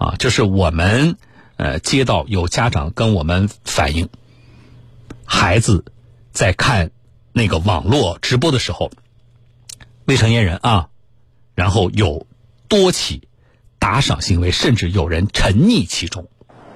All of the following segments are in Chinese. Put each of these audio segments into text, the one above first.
啊，就是我们呃接到有家长跟我们反映，孩子在看那个网络直播的时候，未成年人啊，然后有多起打赏行为，甚至有人沉溺其中。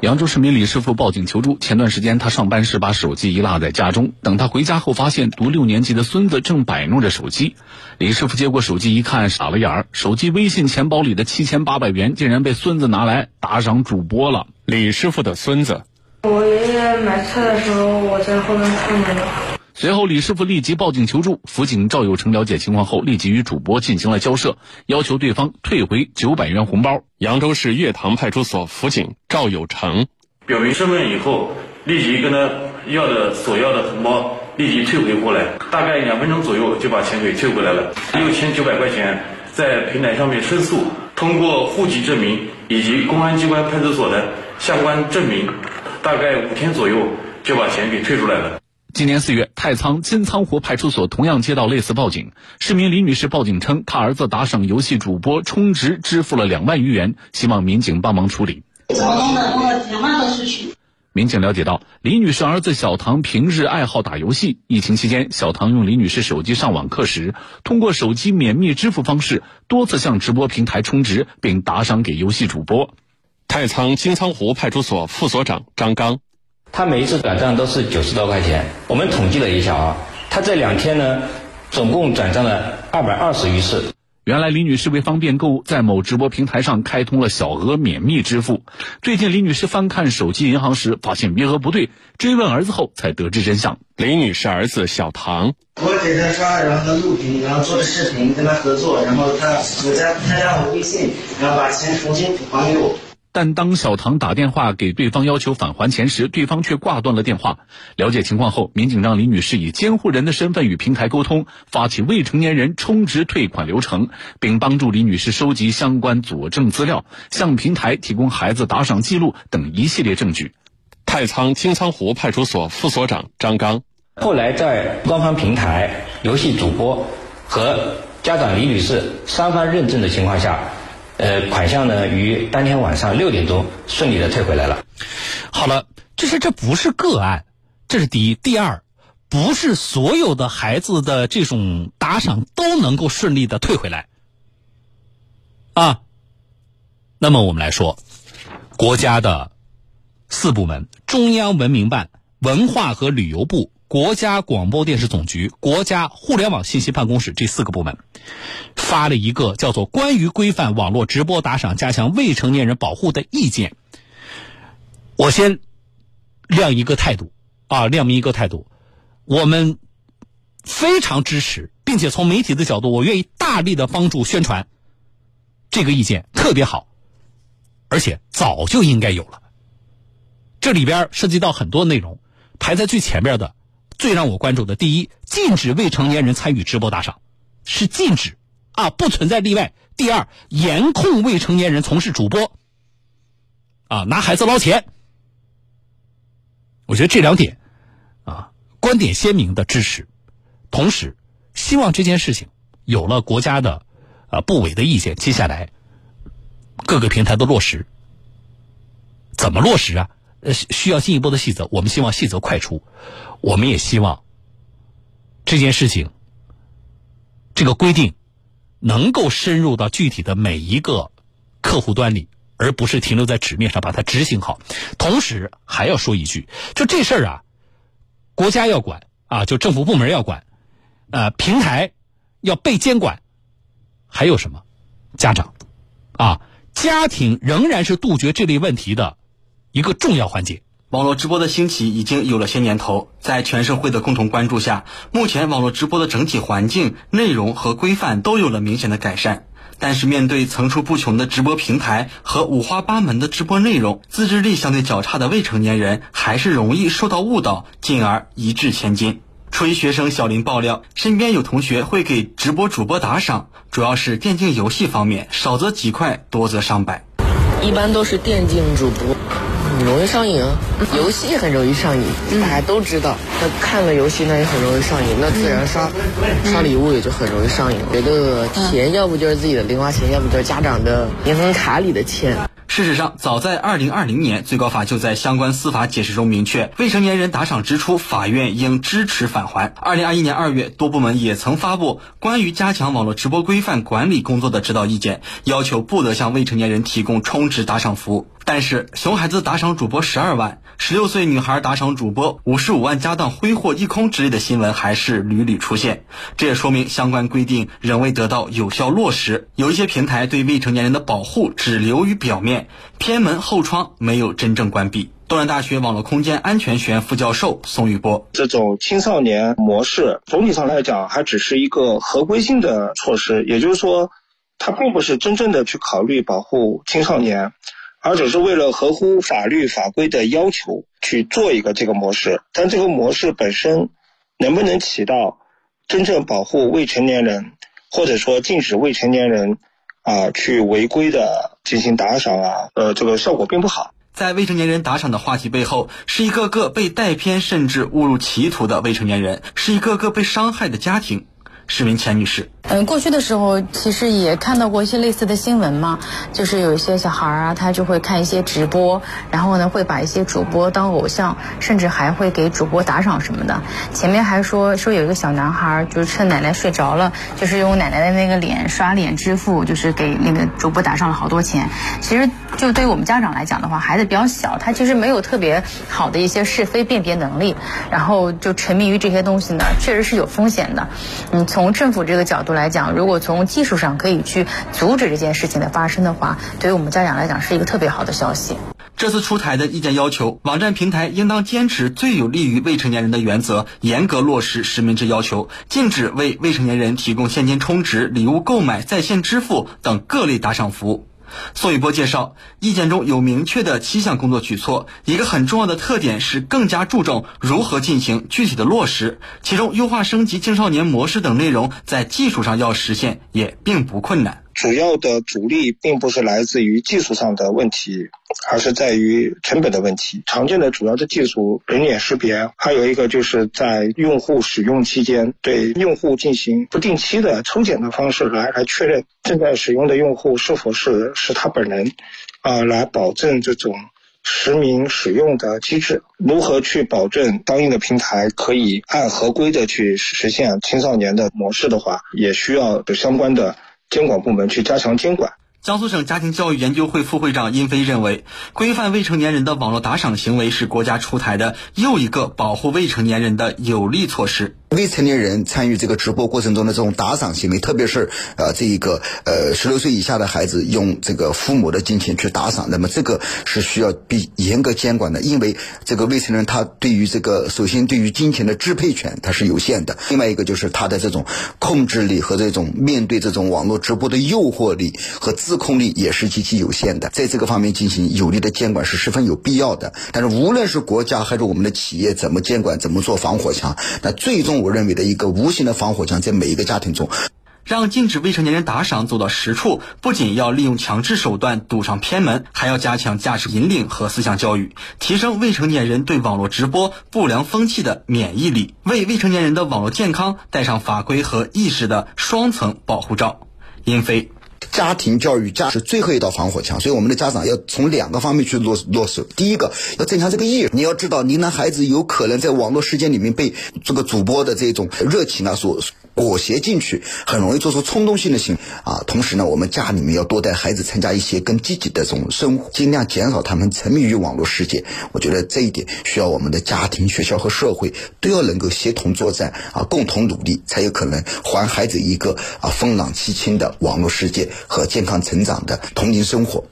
扬州市民李师傅报警求助。前段时间，他上班时把手机遗落在家中，等他回家后，发现读六年级的孙子正摆弄着手机。李师傅接过手机一看，傻了眼儿，手机微信钱包里的七千八百元竟然被孙子拿来打赏主播了。李师傅的孙子，我爷爷买菜的时候，我在后面看着的。随后，李师傅立即报警求助。辅警赵有成了解情况后，立即与主播进行了交涉，要求对方退回九百元红包。扬州市月塘派出所辅警赵有成表明身份以后，立即跟他要的索要的红包立即退回过来，大概两分钟左右就把钱给退回来了。六千九百块钱在平台上面申诉，通过户籍证明以及公安机关派出所的相关证明，大概五天左右就把钱给退出来了。今年四月，太仓金仓湖派出所同样接到类似报警。市民李女士报警称，她儿子打赏游戏主播充值支付了两万余元，希望民警帮忙处理。怎么弄的？弄了两万多出去。民警了解到，李女士儿子小唐平日爱好打游戏。疫情期间，小唐用李女士手机上网课时，通过手机免密支付方式，多次向直播平台充值，并打赏给游戏主播。太仓金仓湖派出所副所长张刚。他每一次转账都是九十多块钱，我们统计了一下啊，他这两天呢，总共转账了二百二十余次。原来李女士为方便购物，在某直播平台上开通了小额免密支付。最近李女士翻看手机银行时，发现余额不对，追问儿子后才得知真相。李女士儿子小唐，我给他刷，然后他录屏，然后做的视频，跟他合作，然后他我加他加我微信，然后把钱重新还给我。但当小唐打电话给对方要求返还钱时，对方却挂断了电话。了解情况后，民警让李女士以监护人的身份与平台沟通，发起未成年人充值退款流程，并帮助李女士收集相关佐证资料，向平台提供孩子打赏记录等一系列证据。太仓青仓湖派出所副所长张刚，后来在官方平台、游戏主播和家长李女士三方认证的情况下。呃，款项呢于当天晚上六点钟顺利的退回来了。好了，这是这不是个案，这是第一。第二，不是所有的孩子的这种打赏都能够顺利的退回来啊。那么我们来说，国家的四部门：中央文明办、文化和旅游部。国家广播电视总局、国家互联网信息办公室这四个部门发了一个叫做《关于规范网络直播打赏、加强未成年人保护的意见》。我先亮一个态度啊，亮明一个态度，我们非常支持，并且从媒体的角度，我愿意大力的帮助宣传这个意见，特别好，而且早就应该有了。这里边涉及到很多内容，排在最前边的。最让我关注的，第一，禁止未成年人参与直播打赏，是禁止啊，不存在例外。第二，严控未成年人从事主播，啊，拿孩子捞钱。我觉得这两点，啊，观点鲜明的支持，同时希望这件事情有了国家的啊部委的意见，接下来各个平台的落实，怎么落实啊？呃，需要进一步的细则，我们希望细则快出。我们也希望这件事情，这个规定能够深入到具体的每一个客户端里，而不是停留在纸面上，把它执行好。同时还要说一句，就这事儿啊，国家要管啊，就政府部门要管，呃，平台要被监管，还有什么？家长啊，家庭仍然是杜绝这类问题的一个重要环节。网络直播的兴起已经有了些年头，在全社会的共同关注下，目前网络直播的整体环境、内容和规范都有了明显的改善。但是，面对层出不穷的直播平台和五花八门的直播内容，自制力相对较差的未成年人还是容易受到误导，进而一掷千金。初一学生小林爆料，身边有同学会给直播主播打赏，主要是电竞游戏方面，少则几块，多则上百。一般都是电竞主播。容易上瘾啊，游戏很容易上瘾，大家都知道。那看了游戏，那也很容易上瘾，那自然刷刷礼物也就很容易上瘾。觉得钱要不就是自己的零花钱，要不就是家长的银行卡里的钱。事实上，早在二零二零年，最高法就在相关司法解释中明确，未成年人打赏支出，法院应支持返还。二零二一年二月，多部门也曾发布关于加强网络直播规范管理工作的指导意见，要求不得向未成年人提供充值打赏服务。但是，熊孩子打赏主播十二万，十六岁女孩打赏主播五十五万家当挥霍一空之类的新闻还是屡屡出现。这也说明相关规定仍未得到有效落实。有一些平台对未成年人的保护只流于表面，偏门后窗没有真正关闭。东南大学网络空间安全学院副教授宋玉波：这种青少年模式，总体上来讲，还只是一个合规性的措施，也就是说，它并不是真正的去考虑保护青少年。而只是为了合乎法律法规的要求去做一个这个模式，但这个模式本身能不能起到真正保护未成年人，或者说禁止未成年人啊去违规的进行打赏啊，呃，这个效果并不好。在未成年人打赏的话题背后，是一个个被带偏甚至误入歧途的未成年人，是一个个被伤害的家庭。市民钱女士。嗯，过去的时候其实也看到过一些类似的新闻嘛，就是有一些小孩儿啊，他就会看一些直播，然后呢会把一些主播当偶像，甚至还会给主播打赏什么的。前面还说说有一个小男孩儿，就是趁奶奶睡着了，就是用奶奶的那个脸刷脸支付，就是给那个主播打上了好多钱。其实就对于我们家长来讲的话，孩子比较小，他其实没有特别好的一些是非辨别能力，然后就沉迷于这些东西呢，确实是有风险的。嗯，从政府这个角度。来讲，如果从技术上可以去阻止这件事情的发生的话，对于我们家长来讲是一个特别好的消息。这次出台的意见要求，网站平台应当坚持最有利于未成年人的原则，严格落实实名制要求，禁止为未成年人提供现金充值、礼物购买、在线支付等各类打赏服务。宋宇波介绍，意见中有明确的七项工作举措，一个很重要的特点是更加注重如何进行具体的落实。其中，优化升级青少年模式等内容，在技术上要实现也并不困难。主要的阻力并不是来自于技术上的问题，而是在于成本的问题。常见的主要的技术，人脸识别，还有一个就是在用户使用期间对用户进行不定期的抽检的方式来来确认正在使用的用户是否是是他本人，啊，来保证这种实名使用的机制。如何去保证相应的平台可以按合规的去实现青少年的模式的话，也需要相关的。监管部门去加强监管。江苏省家庭教育研究会副会长殷飞认为，规范未成年人的网络打赏行为是国家出台的又一个保护未成年人的有力措施。未成年人参与这个直播过程中的这种打赏行为，特别是呃这一个呃十六岁以下的孩子用这个父母的金钱去打赏，那么这个是需要比严格监管的，因为这个未成年人他对于这个首先对于金钱的支配权他是有限的，另外一个就是他的这种控制力和这种面对这种网络直播的诱惑力和自控力也是极其有限的，在这个方面进行有力的监管是十分有必要的。但是无论是国家还是我们的企业怎么监管，怎么做防火墙，那最终。我认为的一个无形的防火墙，在每一个家庭中，让禁止未成年人打赏走到实处，不仅要利用强制手段堵上偏门，还要加强价值引领和思想教育，提升未成年人对网络直播不良风气的免疫力，为未成年人的网络健康戴上法规和意识的双层保护罩。英飞。家庭教育家是最后一道防火墙，所以我们的家长要从两个方面去落落手。第一个要增强这个意识，你要知道，您的孩子有可能在网络世界里面被这个主播的这种热情啊所。裹挟进去，很容易做出冲动性的行为啊。同时呢，我们家里面要多带孩子参加一些更积极的这种生活，尽量减少他们沉迷于网络世界。我觉得这一点需要我们的家庭、学校和社会都要能够协同作战啊，共同努力，才有可能还孩子一个啊风朗气清的网络世界和健康成长的童年生活。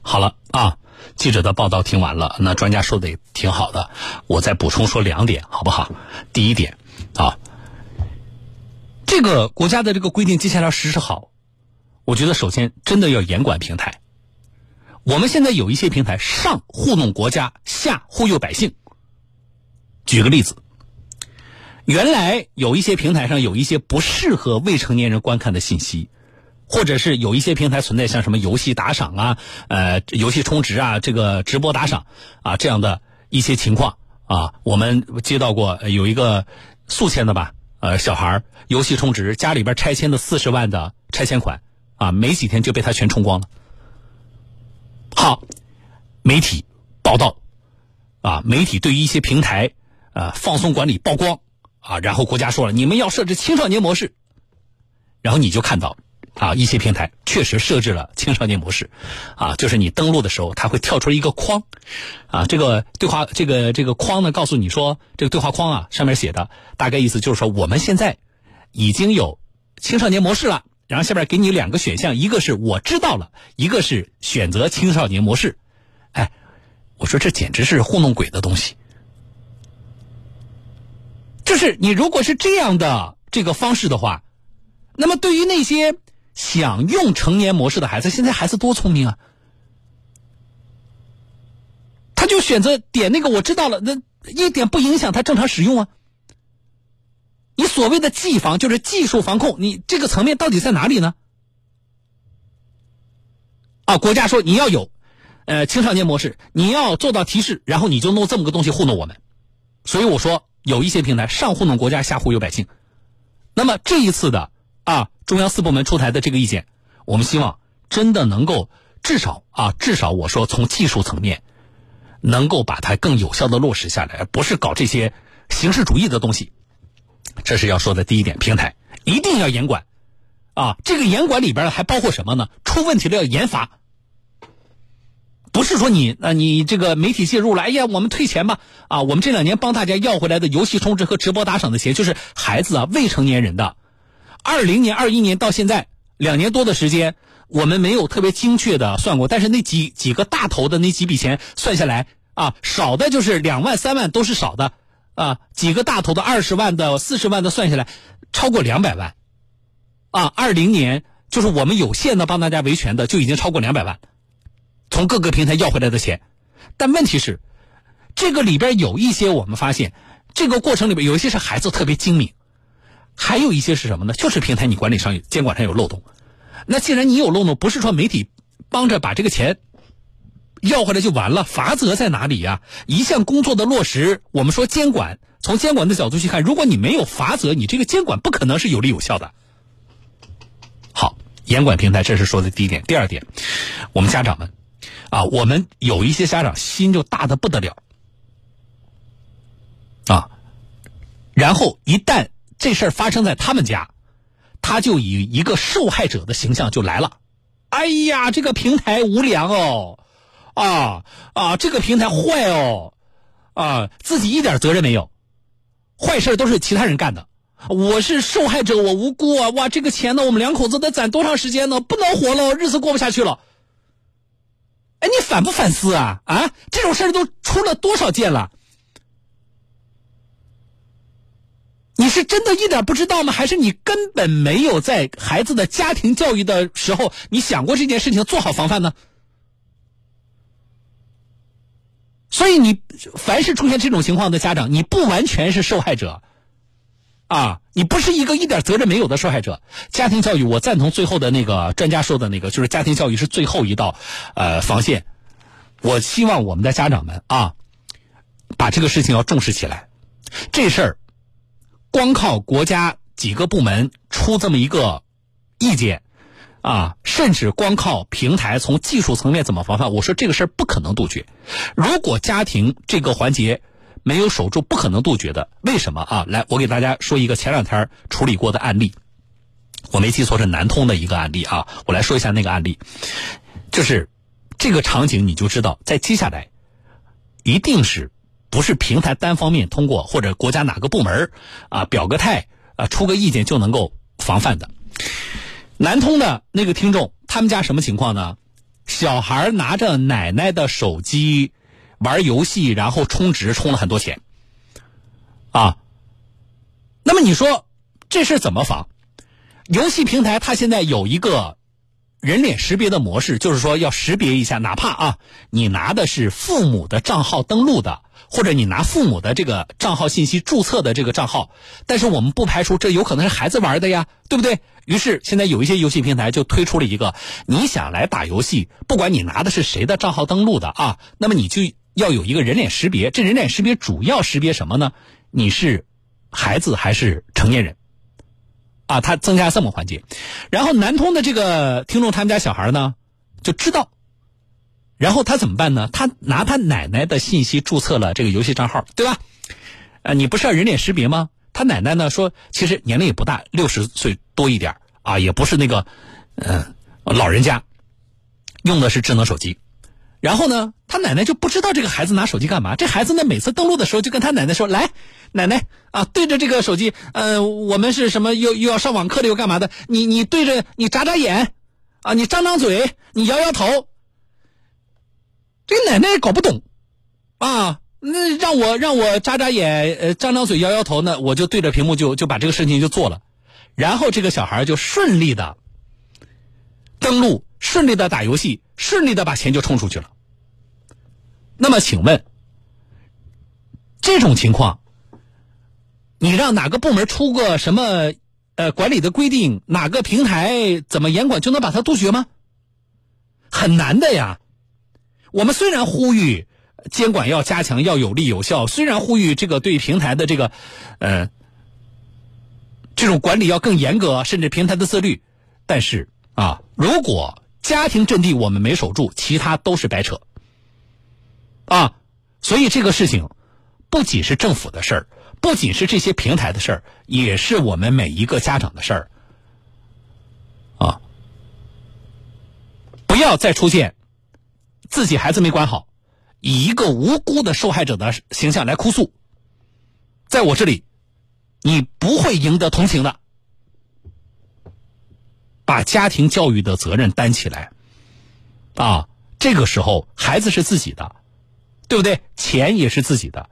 好了啊，记者的报道听完了，那专家说的也挺好的，我再补充说两点，好不好？第一点啊。这个国家的这个规定接下来实施好，我觉得首先真的要严管平台。我们现在有一些平台上糊弄国家，下忽悠百姓。举个例子，原来有一些平台上有一些不适合未成年人观看的信息，或者是有一些平台存在像什么游戏打赏啊、呃游戏充值啊、这个直播打赏啊这样的一些情况啊，我们接到过有一个宿迁的吧。呃，小孩游戏充值，家里边拆迁的四十万的拆迁款，啊，没几天就被他全充光了。好。媒体报道啊，媒体对于一些平台啊放松管理曝光啊，然后国家说了，你们要设置青少年模式，然后你就看到。啊，一些平台确实设置了青少年模式，啊，就是你登录的时候，它会跳出一个框，啊，这个对话这个这个框呢，告诉你说这个对话框啊，上面写的大概意思就是说，我们现在已经有青少年模式了，然后下边给你两个选项，一个是我知道了，一个是选择青少年模式，哎，我说这简直是糊弄鬼的东西，就是你如果是这样的这个方式的话，那么对于那些。想用成年模式的孩子，现在孩子多聪明啊！他就选择点那个，我知道了，那一点不影响他正常使用啊。你所谓的技防就是技术防控，你这个层面到底在哪里呢？啊，国家说你要有，呃，青少年模式，你要做到提示，然后你就弄这么个东西糊弄我们。所以我说，有一些平台上糊弄国家，下忽悠百姓。那么这一次的。啊，中央四部门出台的这个意见，我们希望真的能够至少啊，至少我说从技术层面，能够把它更有效的落实下来，而不是搞这些形式主义的东西。这是要说的第一点，平台一定要严管啊。这个严管里边还包括什么呢？出问题了要严罚，不是说你啊，你这个媒体介入了，哎呀，我们退钱吧啊，我们这两年帮大家要回来的游戏充值和直播打赏的钱，就是孩子啊，未成年人的。二零年、二一年到现在两年多的时间，我们没有特别精确的算过，但是那几几个大头的那几笔钱算下来啊，少的就是两万、三万都是少的啊，几个大头的二十万的、四十万的算下来超过两百万啊。二零年就是我们有限的帮大家维权的就已经超过两百万，从各个平台要回来的钱，但问题是这个里边有一些我们发现，这个过程里边有一些是孩子特别精明。还有一些是什么呢？就是平台你管理上有监管上有漏洞。那既然你有漏洞，不是说媒体帮着把这个钱要回来就完了？罚则在哪里呀？一项工作的落实，我们说监管，从监管的角度去看，如果你没有罚则，你这个监管不可能是有力有效的。好，严管平台，这是说的第一点。第二点，我们家长们啊，我们有一些家长心就大的不得了啊，然后一旦。这事儿发生在他们家，他就以一个受害者的形象就来了。哎呀，这个平台无良哦，啊啊，这个平台坏哦，啊，自己一点责任没有，坏事都是其他人干的。我是受害者，我无辜啊！哇，这个钱呢，我们两口子得攒多长时间呢？不能活了，日子过不下去了。哎，你反不反思啊？啊，这种事儿都出了多少件了？你是真的一点不知道吗？还是你根本没有在孩子的家庭教育的时候，你想过这件事情做好防范呢？所以你凡是出现这种情况的家长，你不完全是受害者，啊，你不是一个一点责任没有的受害者。家庭教育，我赞同最后的那个专家说的那个，就是家庭教育是最后一道呃防线。我希望我们的家长们啊，把这个事情要重视起来，这事儿。光靠国家几个部门出这么一个意见，啊，甚至光靠平台从技术层面怎么防范，我说这个事儿不可能杜绝。如果家庭这个环节没有守住，不可能杜绝的。为什么啊？来，我给大家说一个前两天处理过的案例，我没记错是南通的一个案例啊。我来说一下那个案例，就是这个场景你就知道，在接下来一定是。不是平台单方面通过或者国家哪个部门啊表个态啊出个意见就能够防范的。南通的那个听众，他们家什么情况呢？小孩拿着奶奶的手机玩游戏，然后充值充了很多钱啊。那么你说这事怎么防？游戏平台它现在有一个人脸识别的模式，就是说要识别一下，哪怕啊你拿的是父母的账号登录的。或者你拿父母的这个账号信息注册的这个账号，但是我们不排除这有可能是孩子玩的呀，对不对？于是现在有一些游戏平台就推出了一个，你想来打游戏，不管你拿的是谁的账号登录的啊，那么你就要有一个人脸识别。这人脸识别主要识别什么呢？你是孩子还是成年人？啊，它增加这么环节。然后南通的这个听众他们家小孩呢就知道。然后他怎么办呢？他拿他奶奶的信息注册了这个游戏账号，对吧？呃，你不是要人脸识别吗？他奶奶呢说，其实年龄也不大，六十岁多一点啊，也不是那个，嗯、老人家，用的是智能手机。然后呢，他奶奶就不知道这个孩子拿手机干嘛。这孩子呢，每次登录的时候就跟他奶奶说：“来，奶奶啊，对着这个手机，呃，我们是什么又又要上网课了又干嘛的？你你对着你眨眨眼，啊，你张张嘴，你摇摇头。”这奶奶也搞不懂，啊，那让我让我眨眨眼，呃，张张嘴，摇摇头呢，我就对着屏幕就就把这个事情就做了，然后这个小孩就顺利的登录，顺利的打游戏，顺利的把钱就充出去了。那么，请问这种情况，你让哪个部门出个什么呃管理的规定，哪个平台怎么严管就能把它杜绝吗？很难的呀。我们虽然呼吁监管要加强，要有力有效，虽然呼吁这个对平台的这个呃这种管理要更严格，甚至平台的自律，但是啊，如果家庭阵地我们没守住，其他都是白扯啊。所以这个事情不仅是政府的事儿，不仅是这些平台的事儿，也是我们每一个家长的事儿啊。不要再出现自己孩子没管好，以一个无辜的受害者的形象来哭诉，在我这里，你不会赢得同情的。把家庭教育的责任担起来，啊，这个时候孩子是自己的，对不对？钱也是自己的，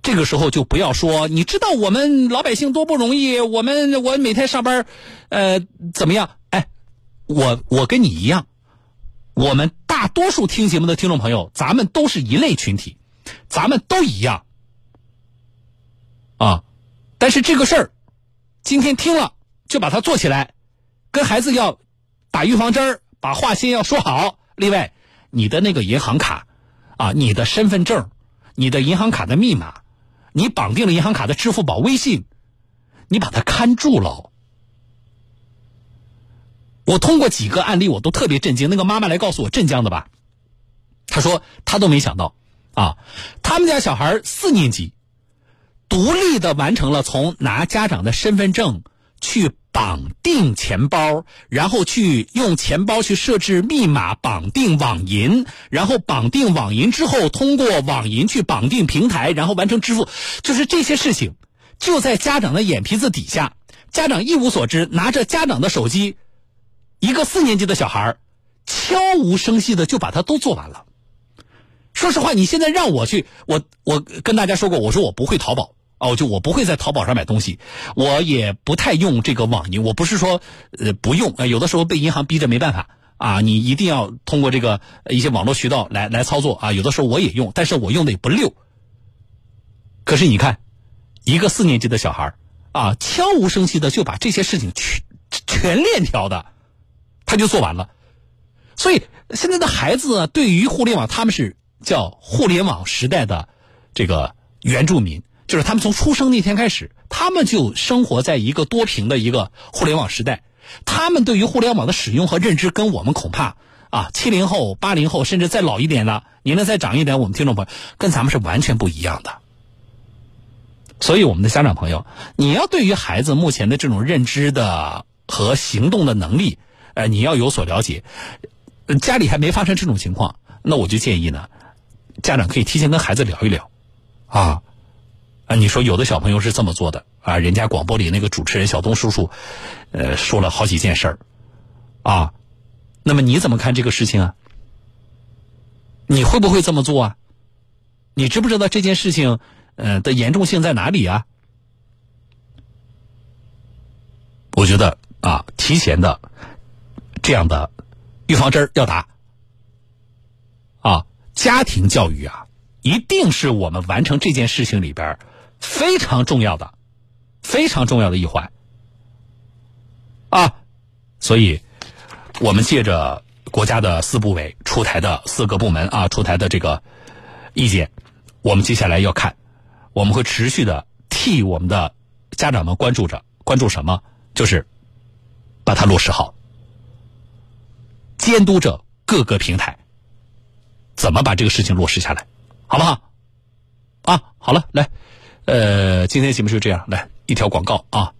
这个时候就不要说，你知道我们老百姓多不容易，我们我每天上班，呃，怎么样？哎，我我跟你一样，我们大多数听节目的听众朋友，咱们都是一类群体，咱们都一样，啊，但是这个事儿，今天听了就把它做起来。跟孩子要打预防针儿，把话先要说好。另外，你的那个银行卡啊，你的身份证，你的银行卡的密码，你绑定了银行卡的支付宝、微信，你把它看住了。我通过几个案例，我都特别震惊。那个妈妈来告诉我镇江的吧，她说她都没想到啊，他们家小孩四年级，独立的完成了从拿家长的身份证去。绑定钱包，然后去用钱包去设置密码，绑定网银，然后绑定网银之后，通过网银去绑定平台，然后完成支付，就是这些事情，就在家长的眼皮子底下，家长一无所知，拿着家长的手机，一个四年级的小孩，悄无声息的就把它都做完了。说实话，你现在让我去，我我跟大家说过，我说我不会淘宝。哦，就我不会在淘宝上买东西，我也不太用这个网银。我不是说呃不用啊，有的时候被银行逼着没办法啊，你一定要通过这个一些网络渠道来来操作啊。有的时候我也用，但是我用的也不溜。可是你看，一个四年级的小孩啊，悄无声息的就把这些事情全全链条的，他就做完了。所以现在的孩子对于互联网，他们是叫互联网时代的这个原住民。就是他们从出生那天开始，他们就生活在一个多屏的一个互联网时代。他们对于互联网的使用和认知，跟我们恐怕啊，七零后、八零后，甚至再老一点的，年龄再长一点，我们听众朋友跟咱们是完全不一样的。所以，我们的家长朋友，你要对于孩子目前的这种认知的和行动的能力，呃，你要有所了解。家里还没发生这种情况，那我就建议呢，家长可以提前跟孩子聊一聊，啊。啊，你说有的小朋友是这么做的啊？人家广播里那个主持人小东叔叔，呃，说了好几件事儿，啊，那么你怎么看这个事情啊？你会不会这么做啊？你知不知道这件事情呃的严重性在哪里啊？我觉得啊，提前的这样的预防针要打啊，家庭教育啊，一定是我们完成这件事情里边。非常重要的，非常重要的一环啊！所以，我们借着国家的四部委出台的四个部门啊出台的这个意见，我们接下来要看，我们会持续的替我们的家长们关注着，关注什么？就是把它落实好，监督着各个平台，怎么把这个事情落实下来，好不好？啊，好了，来，呃，今天节目就这样，来一条广告啊，